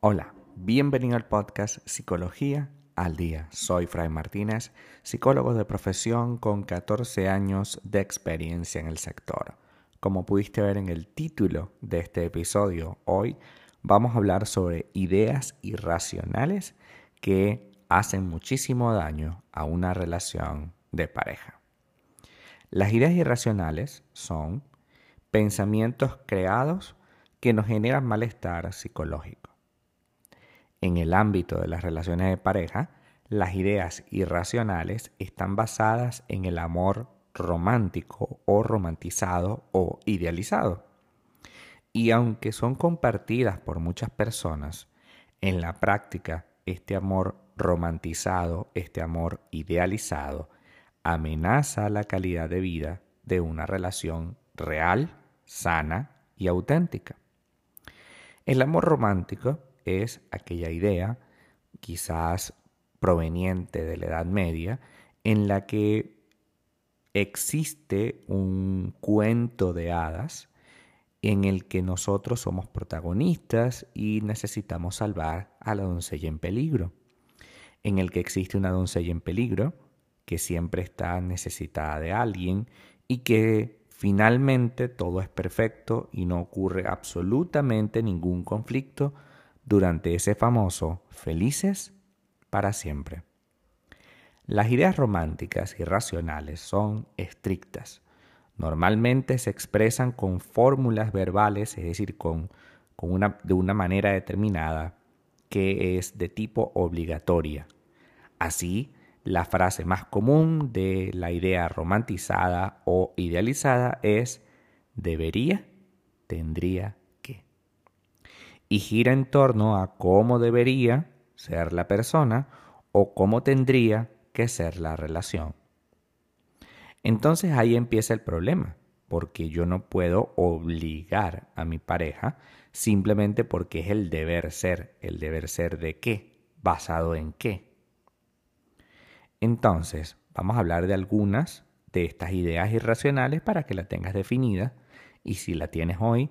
Hola, bienvenido al podcast Psicología al Día. Soy Fray Martínez, psicólogo de profesión con 14 años de experiencia en el sector. Como pudiste ver en el título de este episodio, hoy vamos a hablar sobre ideas irracionales que hacen muchísimo daño a una relación de pareja. Las ideas irracionales son pensamientos creados que nos generan malestar psicológico. En el ámbito de las relaciones de pareja, las ideas irracionales están basadas en el amor romántico o romantizado o idealizado. Y aunque son compartidas por muchas personas, en la práctica este amor romantizado, este amor idealizado, amenaza la calidad de vida de una relación real, sana y auténtica. El amor romántico es aquella idea, quizás proveniente de la Edad Media, en la que existe un cuento de hadas en el que nosotros somos protagonistas y necesitamos salvar a la doncella en peligro, en el que existe una doncella en peligro que siempre está necesitada de alguien y que finalmente todo es perfecto y no ocurre absolutamente ningún conflicto durante ese famoso felices para siempre. Las ideas románticas y racionales son estrictas. Normalmente se expresan con fórmulas verbales, es decir, con, una, de una manera determinada que es de tipo obligatoria. Así, la frase más común de la idea romantizada o idealizada es debería, tendría que. Y gira en torno a cómo debería ser la persona o cómo tendría que ser la relación. Entonces ahí empieza el problema, porque yo no puedo obligar a mi pareja simplemente porque es el deber ser. ¿El deber ser de qué? ¿Basado en qué? Entonces, vamos a hablar de algunas de estas ideas irracionales para que la tengas definida y si la tienes hoy,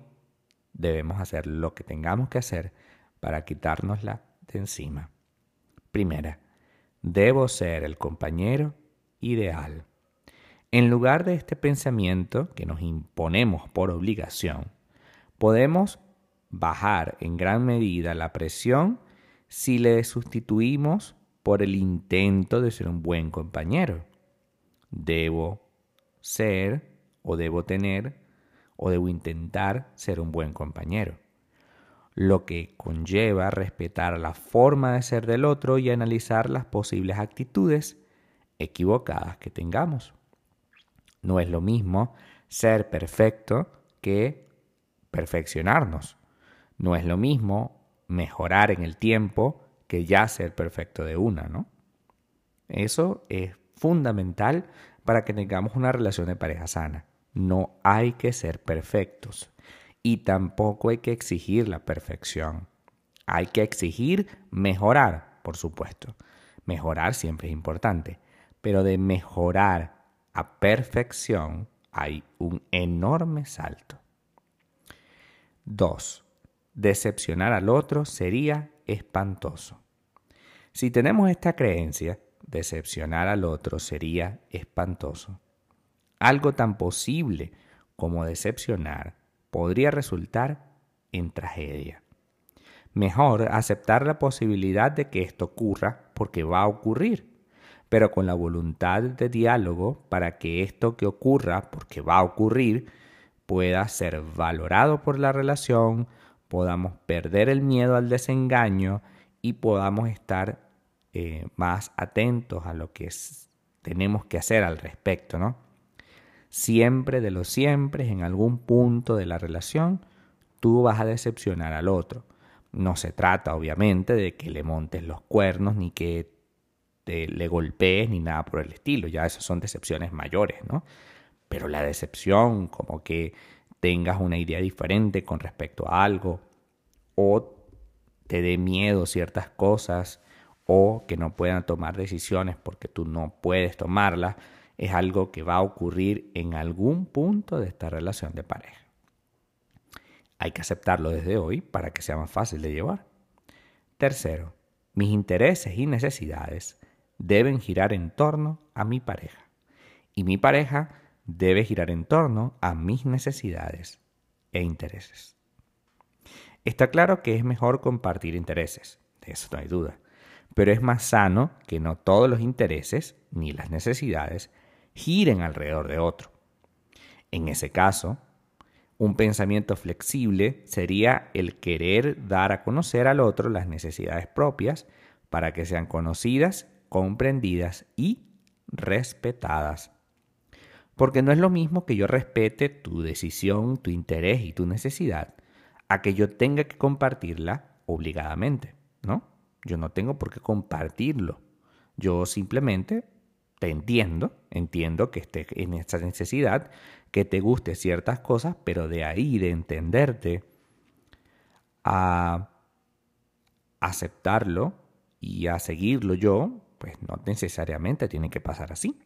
debemos hacer lo que tengamos que hacer para quitárnosla de encima. Primera, Debo ser el compañero ideal. En lugar de este pensamiento que nos imponemos por obligación, podemos bajar en gran medida la presión si le sustituimos por el intento de ser un buen compañero. Debo ser o debo tener o debo intentar ser un buen compañero lo que conlleva respetar la forma de ser del otro y analizar las posibles actitudes equivocadas que tengamos. No es lo mismo ser perfecto que perfeccionarnos. No es lo mismo mejorar en el tiempo que ya ser perfecto de una, ¿no? Eso es fundamental para que tengamos una relación de pareja sana. No hay que ser perfectos y tampoco hay que exigir la perfección. Hay que exigir mejorar, por supuesto. Mejorar siempre es importante, pero de mejorar a perfección hay un enorme salto. 2. Decepcionar al otro sería espantoso. Si tenemos esta creencia, decepcionar al otro sería espantoso. Algo tan posible como decepcionar podría resultar en tragedia. Mejor aceptar la posibilidad de que esto ocurra porque va a ocurrir, pero con la voluntad de diálogo para que esto que ocurra porque va a ocurrir pueda ser valorado por la relación, podamos perder el miedo al desengaño y podamos estar eh, más atentos a lo que tenemos que hacer al respecto, ¿no? Siempre de los siempre, en algún punto de la relación, tú vas a decepcionar al otro. No se trata, obviamente, de que le montes los cuernos, ni que te, le golpees, ni nada por el estilo. Ya esas son decepciones mayores, ¿no? Pero la decepción, como que tengas una idea diferente con respecto a algo, o te dé miedo ciertas cosas, o que no puedan tomar decisiones porque tú no puedes tomarlas, es algo que va a ocurrir en algún punto de esta relación de pareja. Hay que aceptarlo desde hoy para que sea más fácil de llevar. Tercero, mis intereses y necesidades deben girar en torno a mi pareja. Y mi pareja debe girar en torno a mis necesidades e intereses. Está claro que es mejor compartir intereses, de eso no hay duda, pero es más sano que no todos los intereses ni las necesidades giren alrededor de otro. En ese caso, un pensamiento flexible sería el querer dar a conocer al otro las necesidades propias para que sean conocidas, comprendidas y respetadas. Porque no es lo mismo que yo respete tu decisión, tu interés y tu necesidad, a que yo tenga que compartirla obligadamente, ¿no? Yo no tengo por qué compartirlo. Yo simplemente te entiendo, entiendo que estés en esta necesidad, que te guste ciertas cosas, pero de ahí, de entenderte, a aceptarlo y a seguirlo yo, pues no necesariamente tiene que pasar así.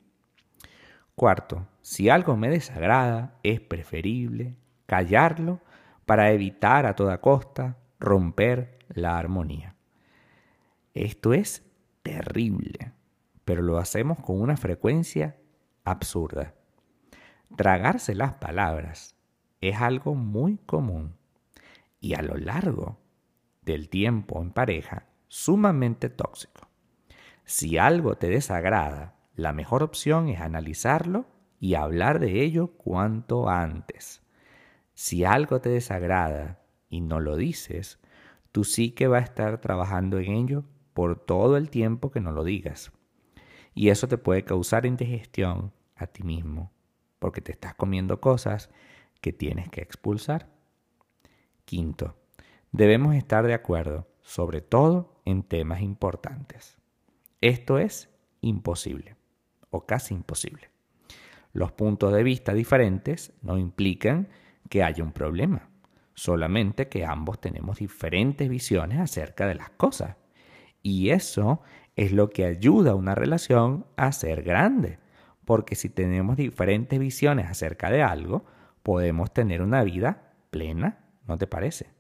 Cuarto, si algo me desagrada, es preferible callarlo para evitar a toda costa romper la armonía. Esto es terrible, pero lo hacemos con una frecuencia absurda. Tragarse las palabras es algo muy común y a lo largo del tiempo en pareja sumamente tóxico. Si algo te desagrada, la mejor opción es analizarlo y hablar de ello cuanto antes. Si algo te desagrada y no lo dices, tú sí que va a estar trabajando en ello por todo el tiempo que no lo digas. Y eso te puede causar indigestión a ti mismo, porque te estás comiendo cosas que tienes que expulsar. Quinto, debemos estar de acuerdo, sobre todo en temas importantes. Esto es imposible o casi imposible. Los puntos de vista diferentes no implican que haya un problema, solamente que ambos tenemos diferentes visiones acerca de las cosas. Y eso es lo que ayuda a una relación a ser grande, porque si tenemos diferentes visiones acerca de algo, podemos tener una vida plena, ¿no te parece?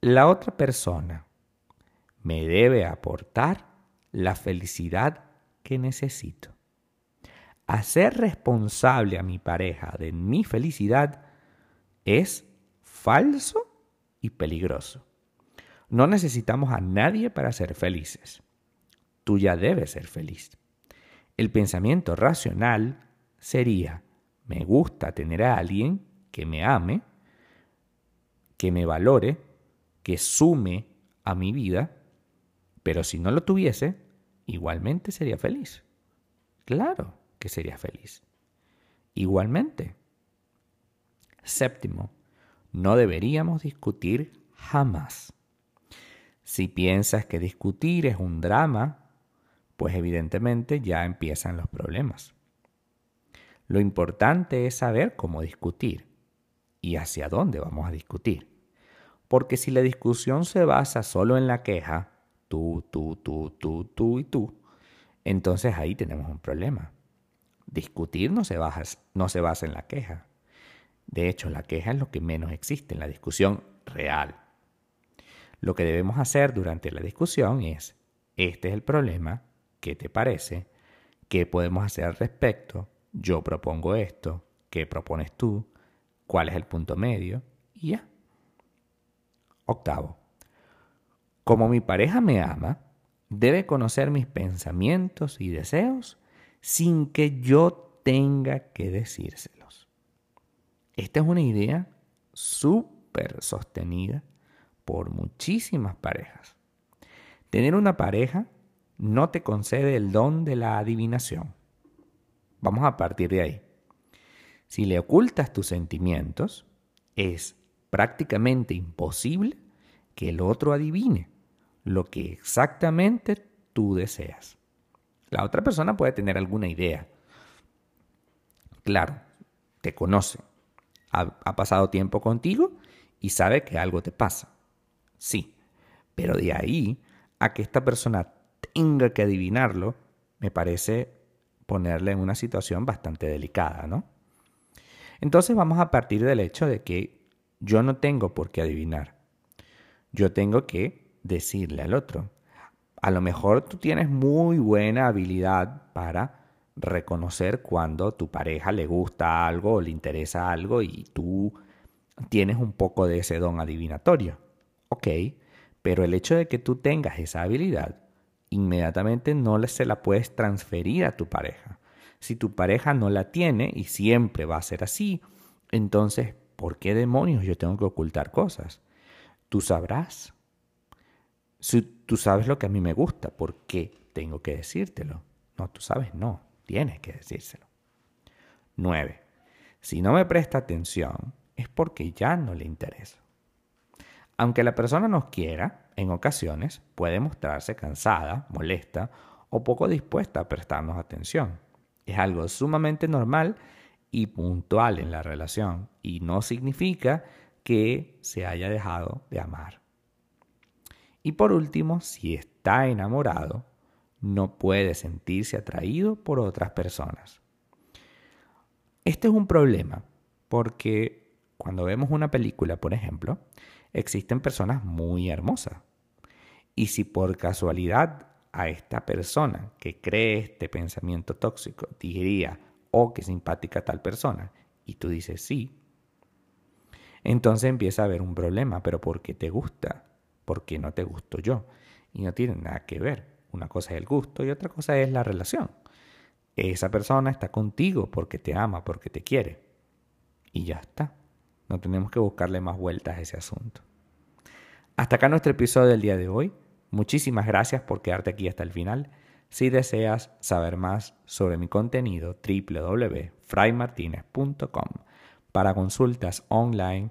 La otra persona me debe aportar la felicidad que necesito. Hacer responsable a mi pareja de mi felicidad es falso y peligroso. No necesitamos a nadie para ser felices. Tú ya debes ser feliz. El pensamiento racional sería, me gusta tener a alguien que me ame, que me valore, que sume a mi vida, pero si no lo tuviese, igualmente sería feliz. Claro que sería feliz. Igualmente. Séptimo, no deberíamos discutir jamás. Si piensas que discutir es un drama, pues evidentemente ya empiezan los problemas. Lo importante es saber cómo discutir y hacia dónde vamos a discutir. Porque si la discusión se basa solo en la queja, tú, tú, tú, tú, tú y tú, entonces ahí tenemos un problema. Discutir no se, basa, no se basa en la queja. De hecho, la queja es lo que menos existe en la discusión real. Lo que debemos hacer durante la discusión es, este es el problema, ¿qué te parece? ¿Qué podemos hacer al respecto? Yo propongo esto, ¿qué propones tú? ¿Cuál es el punto medio? Y ya. Octavo, como mi pareja me ama, debe conocer mis pensamientos y deseos sin que yo tenga que decírselos. Esta es una idea súper sostenida por muchísimas parejas. Tener una pareja no te concede el don de la adivinación. Vamos a partir de ahí. Si le ocultas tus sentimientos, es prácticamente imposible que el otro adivine lo que exactamente tú deseas. La otra persona puede tener alguna idea. Claro, te conoce, ha, pasado tiempo contigo y sabe que algo te pasa. Sí, pero de ahí a que esta persona tenga que adivinarlo, me parece ponerle en una situación bastante delicada, ¿no? Entonces vamos a partir del hecho de que yo no tengo por qué adivinar. Yo tengo que decirle al otro. A lo mejor tú tienes muy buena habilidad para reconocer cuando tu pareja le gusta algo o le interesa algo y tú tienes un poco de ese don adivinatorio. Ok, pero el hecho de que tú tengas esa habilidad, inmediatamente no se la puedes transferir a tu pareja. Si tu pareja no la tiene y siempre va a ser así, entonces, ¿por qué demonios yo tengo que ocultar cosas? Tú sabrás. Si tú sabes lo que a mí me gusta, ¿por qué tengo que decírtelo? No, tú sabes, no, tienes que decírselo. 9. Si no me presta atención, es porque ya no le interesa. Aunque la persona nos quiera, en ocasiones puede mostrarse cansada, molesta o poco dispuesta a prestarnos atención. Es algo sumamente normal y puntual en la relación y no significa que se haya dejado de amar. Y por último, si está enamorado, no puede sentirse atraído por otras personas. Este es un problema porque cuando vemos una película, por ejemplo, existen personas muy hermosas. Y si por casualidad a esta persona que cree este pensamiento tóxico diría, oh, qué simpática tal persona, y tú dices sí, entonces empieza a haber un problema, pero ¿por qué te gusta? ¿Por qué no te gusto yo? Y no tiene nada que ver. Una cosa es el gusto y otra cosa es la relación. Esa persona está contigo porque te ama, porque te quiere. Y ya está. No tenemos que buscarle más vueltas a ese asunto. Hasta acá nuestro episodio del día de hoy. Muchísimas gracias por quedarte aquí hasta el final. Si deseas saber más sobre mi contenido, www.fraymartinez.com. Para consultas online,